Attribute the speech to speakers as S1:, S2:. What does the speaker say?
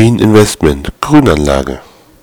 S1: Green Investment Grünanlage.